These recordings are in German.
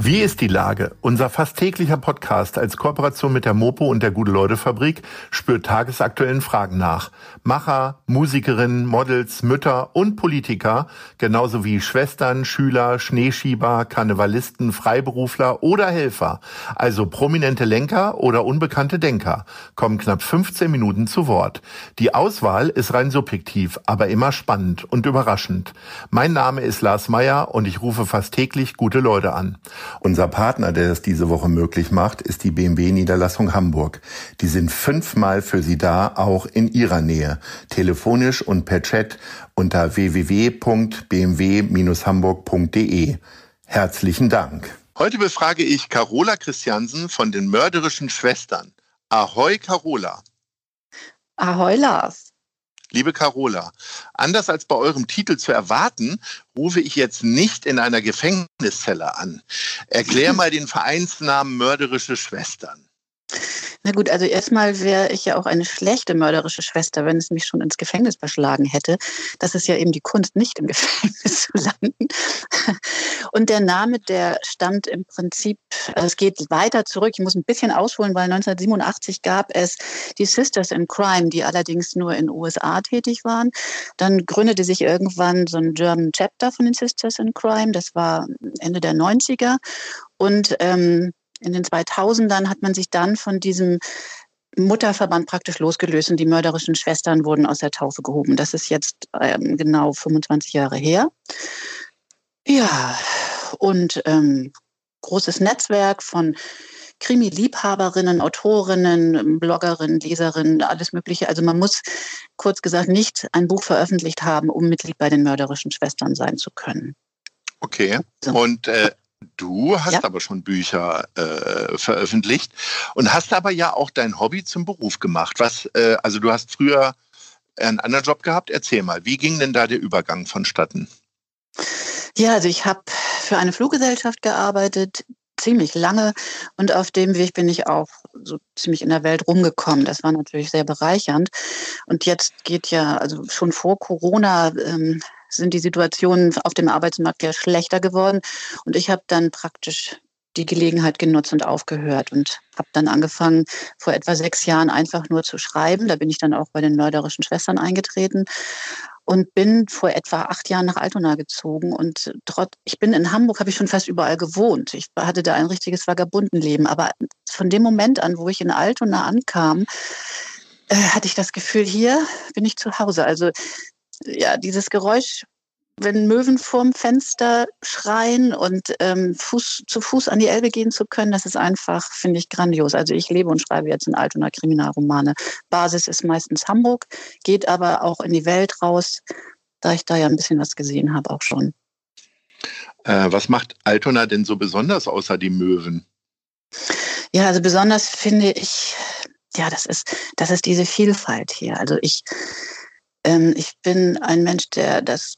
Wie ist die Lage? Unser fast täglicher Podcast als Kooperation mit der Mopo und der Gute-Leute-Fabrik spürt tagesaktuellen Fragen nach. Macher, Musikerinnen, Models, Mütter und Politiker, genauso wie Schwestern, Schüler, Schneeschieber, Karnevalisten, Freiberufler oder Helfer, also prominente Lenker oder unbekannte Denker, kommen knapp 15 Minuten zu Wort. Die Auswahl ist rein subjektiv, aber immer spannend und überraschend. Mein Name ist Lars Meyer und ich rufe fast täglich gute Leute an. Unser Partner, der das diese Woche möglich macht, ist die BMW Niederlassung Hamburg. Die sind fünfmal für Sie da, auch in Ihrer Nähe. Telefonisch und per Chat unter www.bmw-hamburg.de. Herzlichen Dank. Heute befrage ich Carola Christiansen von den mörderischen Schwestern. Ahoi, Carola. Ahoi, Lars. Liebe Carola, anders als bei eurem Titel zu erwarten, rufe ich jetzt nicht in einer Gefängniszelle an. Erklär mal den Vereinsnamen Mörderische Schwestern. Na gut, also erstmal wäre ich ja auch eine schlechte mörderische Schwester, wenn es mich schon ins Gefängnis verschlagen hätte. Das ist ja eben die Kunst, nicht im Gefängnis zu landen. Und der Name, der stammt im Prinzip, also es geht weiter zurück. Ich muss ein bisschen ausholen, weil 1987 gab es die Sisters in Crime, die allerdings nur in den USA tätig waren. Dann gründete sich irgendwann so ein German Chapter von den Sisters in Crime. Das war Ende der 90er. Und ähm, in den 2000ern hat man sich dann von diesem Mutterverband praktisch losgelöst und die mörderischen Schwestern wurden aus der Taufe gehoben. Das ist jetzt ähm, genau 25 Jahre her. Ja, und ähm, großes Netzwerk von Krimi-Liebhaberinnen, Autorinnen, Bloggerinnen, Leserinnen, alles Mögliche. Also man muss kurz gesagt nicht ein Buch veröffentlicht haben, um Mitglied bei den mörderischen Schwestern sein zu können. Okay. So. Und äh, Du hast ja. aber schon Bücher äh, veröffentlicht und hast aber ja auch dein Hobby zum Beruf gemacht. Was, äh, also du hast früher einen anderen Job gehabt. Erzähl mal, wie ging denn da der Übergang vonstatten? Ja, also ich habe für eine Fluggesellschaft gearbeitet, ziemlich lange und auf dem Weg bin ich auch so ziemlich in der Welt rumgekommen. Das war natürlich sehr bereichernd. Und jetzt geht ja, also schon vor Corona ähm, sind die Situationen auf dem Arbeitsmarkt ja schlechter geworden. Und ich habe dann praktisch die Gelegenheit genutzt und aufgehört und habe dann angefangen, vor etwa sechs Jahren einfach nur zu schreiben. Da bin ich dann auch bei den mörderischen Schwestern eingetreten und bin vor etwa acht Jahren nach Altona gezogen. Und trotz, ich bin in Hamburg, habe ich schon fast überall gewohnt. Ich hatte da ein richtiges Vagabundenleben. Aber von dem Moment an, wo ich in Altona ankam, äh, hatte ich das Gefühl, hier bin ich zu Hause. Also ja, dieses Geräusch, wenn Möwen vorm Fenster schreien und ähm, Fuß, zu Fuß an die Elbe gehen zu können, das ist einfach, finde ich, grandios. Also ich lebe und schreibe jetzt in Altona Kriminalromane. Basis ist meistens Hamburg, geht aber auch in die Welt raus, da ich da ja ein bisschen was gesehen habe auch schon. Äh, was macht Altona denn so besonders außer die Möwen? Ja, also besonders finde ich, ja, das ist, das ist diese Vielfalt hier. Also ich, ähm, ich bin ein Mensch, der das,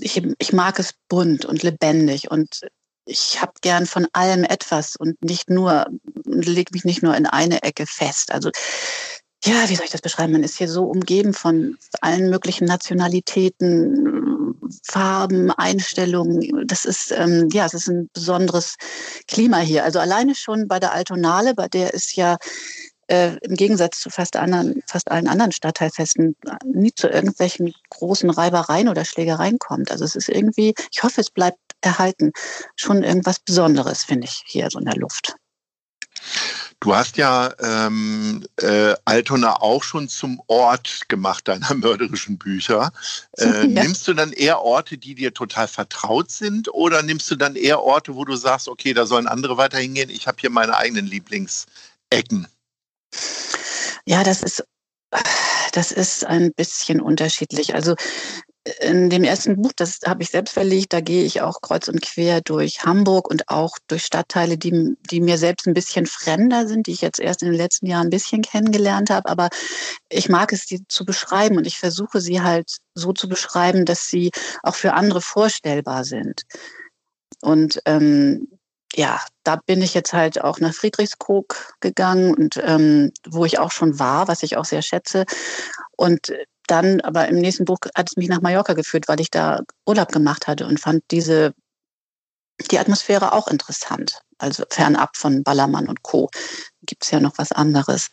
ich, ich mag es bunt und lebendig und ich habe gern von allem etwas und nicht nur, leg mich nicht nur in eine Ecke fest. Also ja, wie soll ich das beschreiben? Man ist hier so umgeben von allen möglichen Nationalitäten, Farben, Einstellungen. Das ist, ähm, ja, es ist ein besonderes Klima hier. Also alleine schon bei der Altonale, bei der ist ja äh, im Gegensatz zu fast, anderen, fast allen anderen Stadtteilfesten nie zu irgendwelchen großen Reibereien oder Schlägereien kommt. Also es ist irgendwie, ich hoffe, es bleibt erhalten, schon irgendwas Besonderes, finde ich, hier so in der Luft. Du hast ja ähm, äh, Altona auch schon zum Ort gemacht deiner mörderischen Bücher. Äh, ja. Nimmst du dann eher Orte, die dir total vertraut sind, oder nimmst du dann eher Orte, wo du sagst, okay, da sollen andere weiter hingehen, ich habe hier meine eigenen Lieblingsecken? Ja, das ist, das ist ein bisschen unterschiedlich. Also in dem ersten Buch, das habe ich selbst verlegt, da gehe ich auch kreuz und quer durch Hamburg und auch durch Stadtteile, die, die mir selbst ein bisschen fremder sind, die ich jetzt erst in den letzten Jahren ein bisschen kennengelernt habe. Aber ich mag es, die zu beschreiben und ich versuche sie halt so zu beschreiben, dass sie auch für andere vorstellbar sind. Und ähm, ja, da bin ich jetzt halt auch nach Friedrichskoog gegangen und ähm, wo ich auch schon war, was ich auch sehr schätze. Und dann, aber im nächsten Buch hat es mich nach Mallorca geführt, weil ich da Urlaub gemacht hatte und fand diese die Atmosphäre auch interessant. Also fernab von Ballermann und Co. gibt es ja noch was anderes.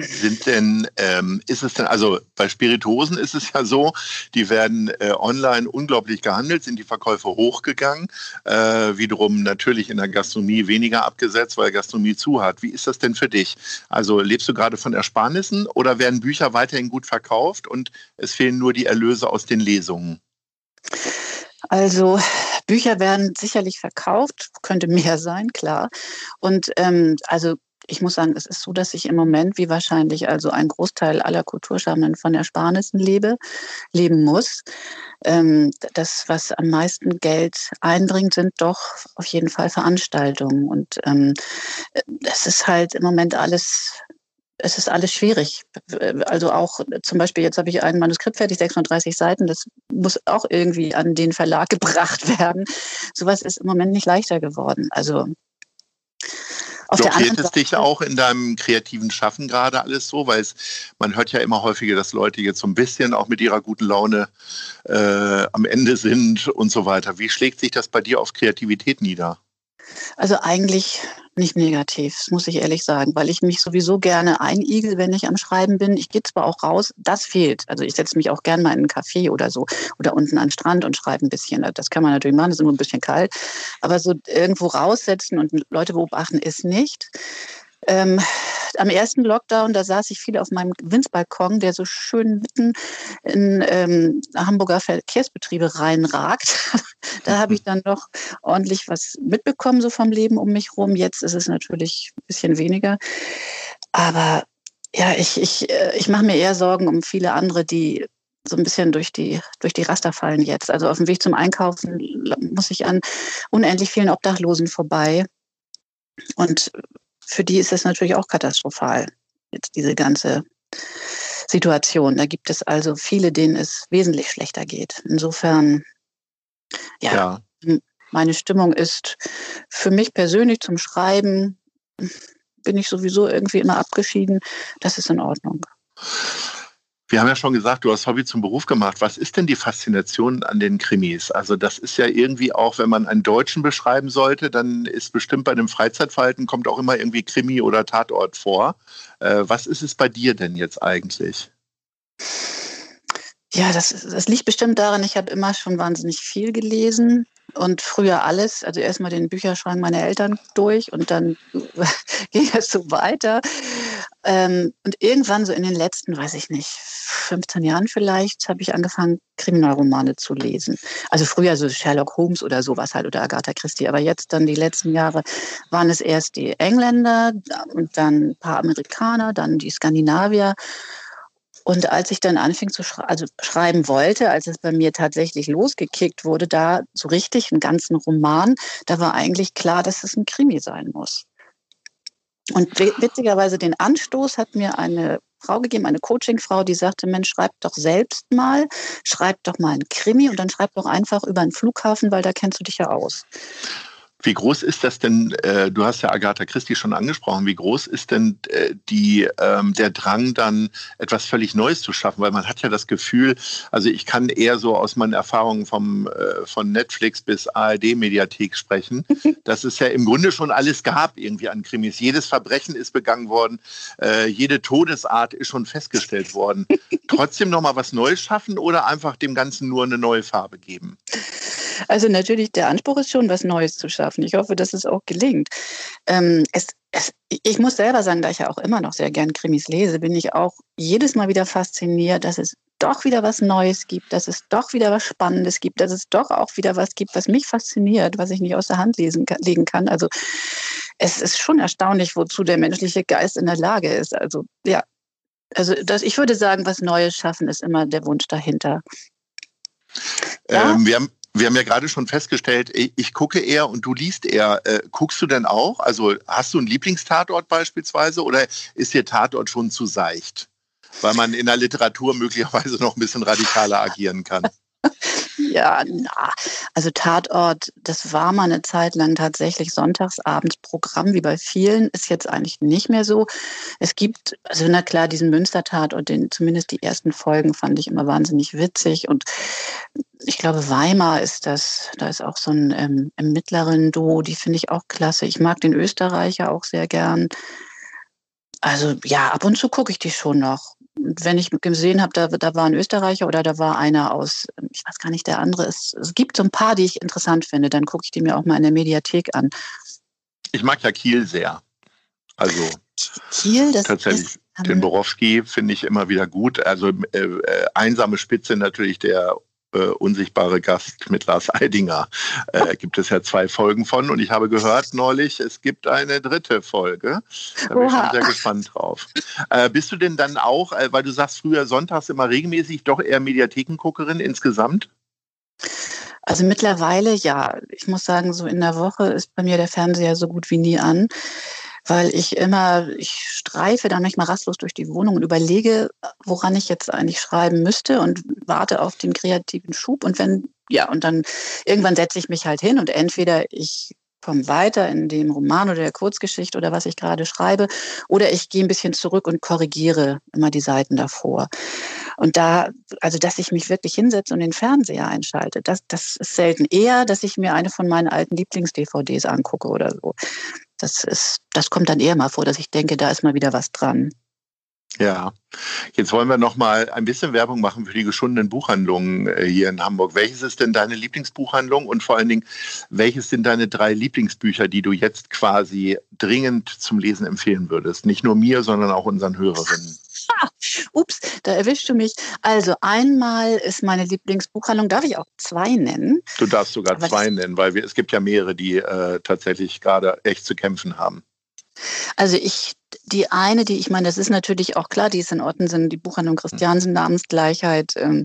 Sind denn, ähm, ist es denn, also bei Spirituosen ist es ja so, die werden äh, online unglaublich gehandelt, sind die Verkäufe hochgegangen, äh, wiederum natürlich in der Gastronomie weniger abgesetzt, weil Gastronomie zu hat. Wie ist das denn für dich? Also lebst du gerade von Ersparnissen oder werden Bücher weiterhin gut verkauft und es fehlen nur die Erlöse aus den Lesungen? Also Bücher werden sicherlich verkauft, könnte mehr sein, klar. Und ähm, also ich muss sagen, es ist so, dass ich im Moment, wie wahrscheinlich also ein Großteil aller Kulturschaffenden von Ersparnissen lebe, leben muss. Ähm, das, was am meisten Geld einbringt, sind doch auf jeden Fall Veranstaltungen. Und ähm, das ist halt im Moment alles es ist alles schwierig. Also auch zum Beispiel, jetzt habe ich ein Manuskript fertig, 630 Seiten, das muss auch irgendwie an den Verlag gebracht werden. Sowas ist im Moment nicht leichter geworden. Also auf Blockiert es dich auch in deinem kreativen Schaffen gerade alles so? Weil es, man hört ja immer häufiger, dass Leute jetzt so ein bisschen auch mit ihrer guten Laune äh, am Ende sind und so weiter. Wie schlägt sich das bei dir auf Kreativität nieder? Also eigentlich nicht negativ, das muss ich ehrlich sagen, weil ich mich sowieso gerne einigel, wenn ich am Schreiben bin. Ich gehe zwar auch raus, das fehlt. Also ich setze mich auch gerne mal in einen Café oder so oder unten an den Strand und schreibe ein bisschen. Das kann man natürlich machen, ist immer ein bisschen kalt. Aber so irgendwo raussetzen und Leute beobachten ist nicht. Ähm, am ersten Lockdown, da saß ich viel auf meinem Winzbalkon, der so schön mitten in ähm, Hamburger Verkehrsbetriebe reinragt. da habe ich dann noch ordentlich was mitbekommen, so vom Leben um mich rum. Jetzt ist es natürlich ein bisschen weniger. Aber ja, ich, ich, äh, ich mache mir eher Sorgen um viele andere, die so ein bisschen durch die, durch die Raster fallen jetzt. Also auf dem Weg zum Einkaufen muss ich an unendlich vielen Obdachlosen vorbei. Und für die ist es natürlich auch katastrophal, jetzt diese ganze Situation. Da gibt es also viele, denen es wesentlich schlechter geht. Insofern, ja, ja. meine Stimmung ist für mich persönlich zum Schreiben, bin ich sowieso irgendwie immer abgeschieden. Das ist in Ordnung. Wir haben ja schon gesagt, du hast Hobby zum Beruf gemacht. Was ist denn die Faszination an den Krimis? Also das ist ja irgendwie auch, wenn man einen Deutschen beschreiben sollte, dann ist bestimmt bei dem Freizeitverhalten kommt auch immer irgendwie Krimi oder Tatort vor. Äh, was ist es bei dir denn jetzt eigentlich? Ja, das, das liegt bestimmt daran, ich habe immer schon wahnsinnig viel gelesen und früher alles, also erstmal den Bücherschrank meiner Eltern durch und dann ging es so weiter. Ähm, und irgendwann so in den letzten, weiß ich nicht, 15 Jahren vielleicht, habe ich angefangen, Kriminalromane zu lesen. Also früher so Sherlock Holmes oder sowas halt oder Agatha Christie. Aber jetzt dann die letzten Jahre waren es erst die Engländer und dann ein paar Amerikaner, dann die Skandinavier. Und als ich dann anfing zu schreiben, also schreiben wollte, als es bei mir tatsächlich losgekickt wurde, da so richtig einen ganzen Roman, da war eigentlich klar, dass es ein Krimi sein muss. Und witzigerweise den Anstoß hat mir eine Frau gegeben, eine Coachingfrau, die sagte, Mensch, schreib doch selbst mal, schreib doch mal einen Krimi und dann schreib doch einfach über einen Flughafen, weil da kennst du dich ja aus. Wie groß ist das denn, äh, du hast ja Agatha Christie schon angesprochen, wie groß ist denn äh, die, ähm, der Drang dann etwas völlig Neues zu schaffen? Weil man hat ja das Gefühl, also ich kann eher so aus meinen Erfahrungen vom, äh, von Netflix bis ARD-Mediathek sprechen, dass es ja im Grunde schon alles gab irgendwie an Krimis. Jedes Verbrechen ist begangen worden, äh, jede Todesart ist schon festgestellt worden. Trotzdem nochmal was Neues schaffen oder einfach dem Ganzen nur eine neue Farbe geben? Also natürlich, der Anspruch ist schon, was Neues zu schaffen. Ich hoffe, dass es auch gelingt. Ähm, es, es, ich muss selber sagen, da ich ja auch immer noch sehr gern Krimis lese, bin ich auch jedes Mal wieder fasziniert, dass es doch wieder was Neues gibt, dass es doch wieder was Spannendes gibt, dass es doch auch wieder was gibt, was mich fasziniert, was ich nicht aus der Hand lesen, legen kann. Also es ist schon erstaunlich, wozu der menschliche Geist in der Lage ist. Also ja, also das, ich würde sagen, was Neues schaffen ist immer der Wunsch dahinter. Ja? Ähm, wir haben wir haben ja gerade schon festgestellt, ich gucke eher und du liest eher. Äh, guckst du denn auch? Also hast du einen Lieblingstatort beispielsweise oder ist dir Tatort schon zu seicht? Weil man in der Literatur möglicherweise noch ein bisschen radikaler agieren kann. Ja, na, also Tatort, das war mal eine Zeit lang tatsächlich Sonntagsabendprogramm, wie bei vielen, ist jetzt eigentlich nicht mehr so. Es gibt, also na klar, diesen Münster-Tatort, den zumindest die ersten Folgen fand ich immer wahnsinnig witzig und ich glaube, Weimar ist das, da ist auch so ein ähm, im mittleren Duo, die finde ich auch klasse. Ich mag den Österreicher auch sehr gern. Also ja, ab und zu gucke ich die schon noch wenn ich gesehen habe, da, da war ein Österreicher oder da war einer aus, ich weiß gar nicht, der andere ist. Es gibt so ein paar, die ich interessant finde. Dann gucke ich die mir auch mal in der Mediathek an. Ich mag ja Kiel sehr. Also Kiel, das tatsächlich. Ist, den Borowski finde ich immer wieder gut. Also äh, äh, einsame Spitze natürlich der äh, unsichtbare Gast mit Lars Eidinger. Äh, gibt es ja zwei Folgen von und ich habe gehört neulich, es gibt eine dritte Folge. Da bin ich schon sehr gespannt drauf. Äh, bist du denn dann auch, äh, weil du sagst früher sonntags immer regelmäßig, doch eher Mediathekenguckerin insgesamt? Also mittlerweile ja. Ich muss sagen, so in der Woche ist bei mir der Fernseher so gut wie nie an weil ich immer, ich streife dann manchmal rastlos durch die Wohnung und überlege, woran ich jetzt eigentlich schreiben müsste und warte auf den kreativen Schub. Und wenn, ja, und dann irgendwann setze ich mich halt hin und entweder ich komme weiter in dem Roman oder der Kurzgeschichte oder was ich gerade schreibe, oder ich gehe ein bisschen zurück und korrigiere immer die Seiten davor. Und da, also dass ich mich wirklich hinsetze und den Fernseher einschalte, das, das ist selten. Eher, dass ich mir eine von meinen alten Lieblings-DVDs angucke oder so. Das ist, das kommt dann eher mal vor, dass ich denke, da ist mal wieder was dran. Ja, jetzt wollen wir noch mal ein bisschen Werbung machen für die geschundenen Buchhandlungen äh, hier in Hamburg. Welches ist denn deine Lieblingsbuchhandlung und vor allen Dingen, welches sind deine drei Lieblingsbücher, die du jetzt quasi dringend zum Lesen empfehlen würdest? Nicht nur mir, sondern auch unseren Hörerinnen. Ups, da erwischst du mich. Also einmal ist meine Lieblingsbuchhandlung, darf ich auch zwei nennen? Du darfst sogar Aber zwei nennen, weil wir, es gibt ja mehrere, die äh, tatsächlich gerade echt zu kämpfen haben. Also ich, die eine, die ich meine, das ist natürlich auch klar, die ist in Orten, die Buchhandlung Christiansen, Namensgleichheit, ähm,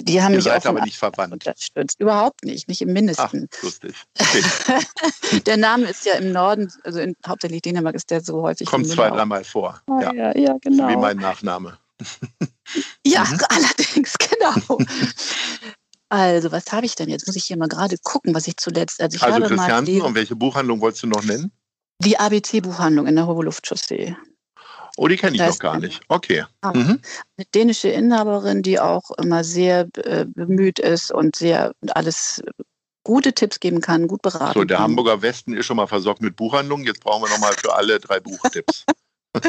die haben Ihr mich seid auch aber nicht verwandt. unterstützt. Überhaupt nicht, nicht im Mindesten. Ach, lustig. Okay. der Name ist ja im Norden, also in, hauptsächlich Dänemark ist der so häufig. Kommt zwei, dreimal vor. Ah, ja. ja, ja, genau. wie mein Nachname. ja, mhm. allerdings, genau. Also, was habe ich denn jetzt? Muss ich hier mal gerade gucken, was ich zuletzt. Also, ich also habe Christiansen, und welche Buchhandlung wolltest du noch nennen? Die ABC-Buchhandlung in der Hohe Luftchaussee. Oh, die kenne ich noch gar nicht. Okay. Mhm. Eine dänische Inhaberin, die auch immer sehr äh, bemüht ist und sehr alles gute Tipps geben kann, gut beraten. So, der Hamburger Westen ist schon mal versorgt mit Buchhandlungen. Jetzt brauchen wir noch mal für alle drei Buchtipps.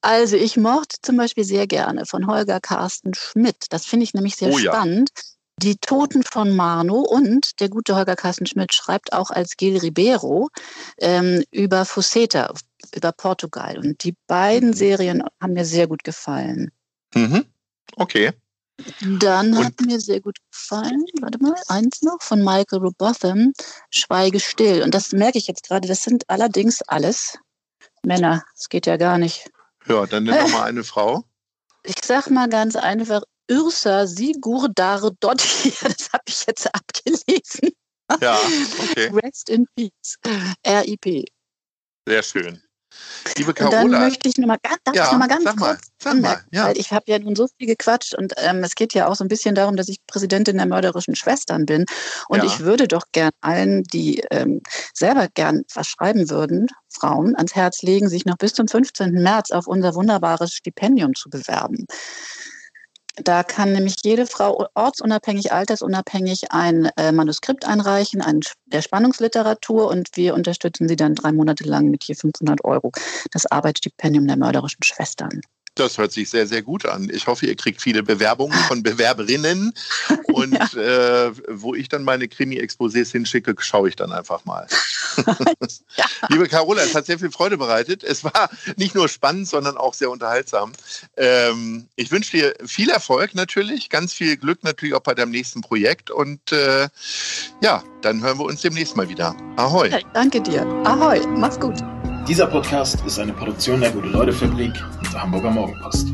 Also ich mochte zum Beispiel sehr gerne von Holger Carsten Schmidt. Das finde ich nämlich sehr oh, spannend. Ja. Die Toten von Marno und der gute Holger Carsten Schmidt schreibt auch als Gil Ribeiro ähm, über Fuseta, über Portugal. Und die beiden mhm. Serien haben mir sehr gut gefallen. Mhm. Okay. Dann und hat mir sehr gut gefallen, warte mal, eins noch von Michael Robotham, Schweige still. Und das merke ich jetzt gerade, das sind allerdings alles Männer. Das geht ja gar nicht. Ja, dann nimm doch mal eine Frau. Ich sag mal ganz einfach, Yrsa Sigurdardottir, das habe ich jetzt abgelesen. Ja, okay. Rest in Peace. RIP. Sehr schön. Liebe Carola. Und dann möchte ich noch mal, darf ja, ich noch mal ganz sag mal, kurz sag mal, ja. weil ich habe ja nun so viel gequatscht und ähm, es geht ja auch so ein bisschen darum, dass ich Präsidentin der mörderischen Schwestern bin und ja. ich würde doch gern allen, die ähm, selber gern was schreiben würden, Frauen ans Herz legen, sich noch bis zum 15. März auf unser wunderbares Stipendium zu bewerben. Da kann nämlich jede Frau ortsunabhängig, altersunabhängig ein äh, Manuskript einreichen, ein, der Spannungsliteratur und wir unterstützen sie dann drei Monate lang mit je 500 Euro. Das Arbeitsstipendium der mörderischen Schwestern. Das hört sich sehr, sehr gut an. Ich hoffe, ihr kriegt viele Bewerbungen von Bewerberinnen. Und ja. äh, wo ich dann meine Krimi-Exposés hinschicke, schaue ich dann einfach mal. Ja. Liebe Carola, es hat sehr viel Freude bereitet. Es war nicht nur spannend, sondern auch sehr unterhaltsam. Ähm, ich wünsche dir viel Erfolg natürlich, ganz viel Glück natürlich auch bei deinem nächsten Projekt. Und äh, ja, dann hören wir uns demnächst mal wieder. Ahoi. Ja, danke dir. Ahoi. Mach's gut. Dieser Podcast ist eine Produktion der Gute-Leute-Fabrik und der Hamburger Morgenpost.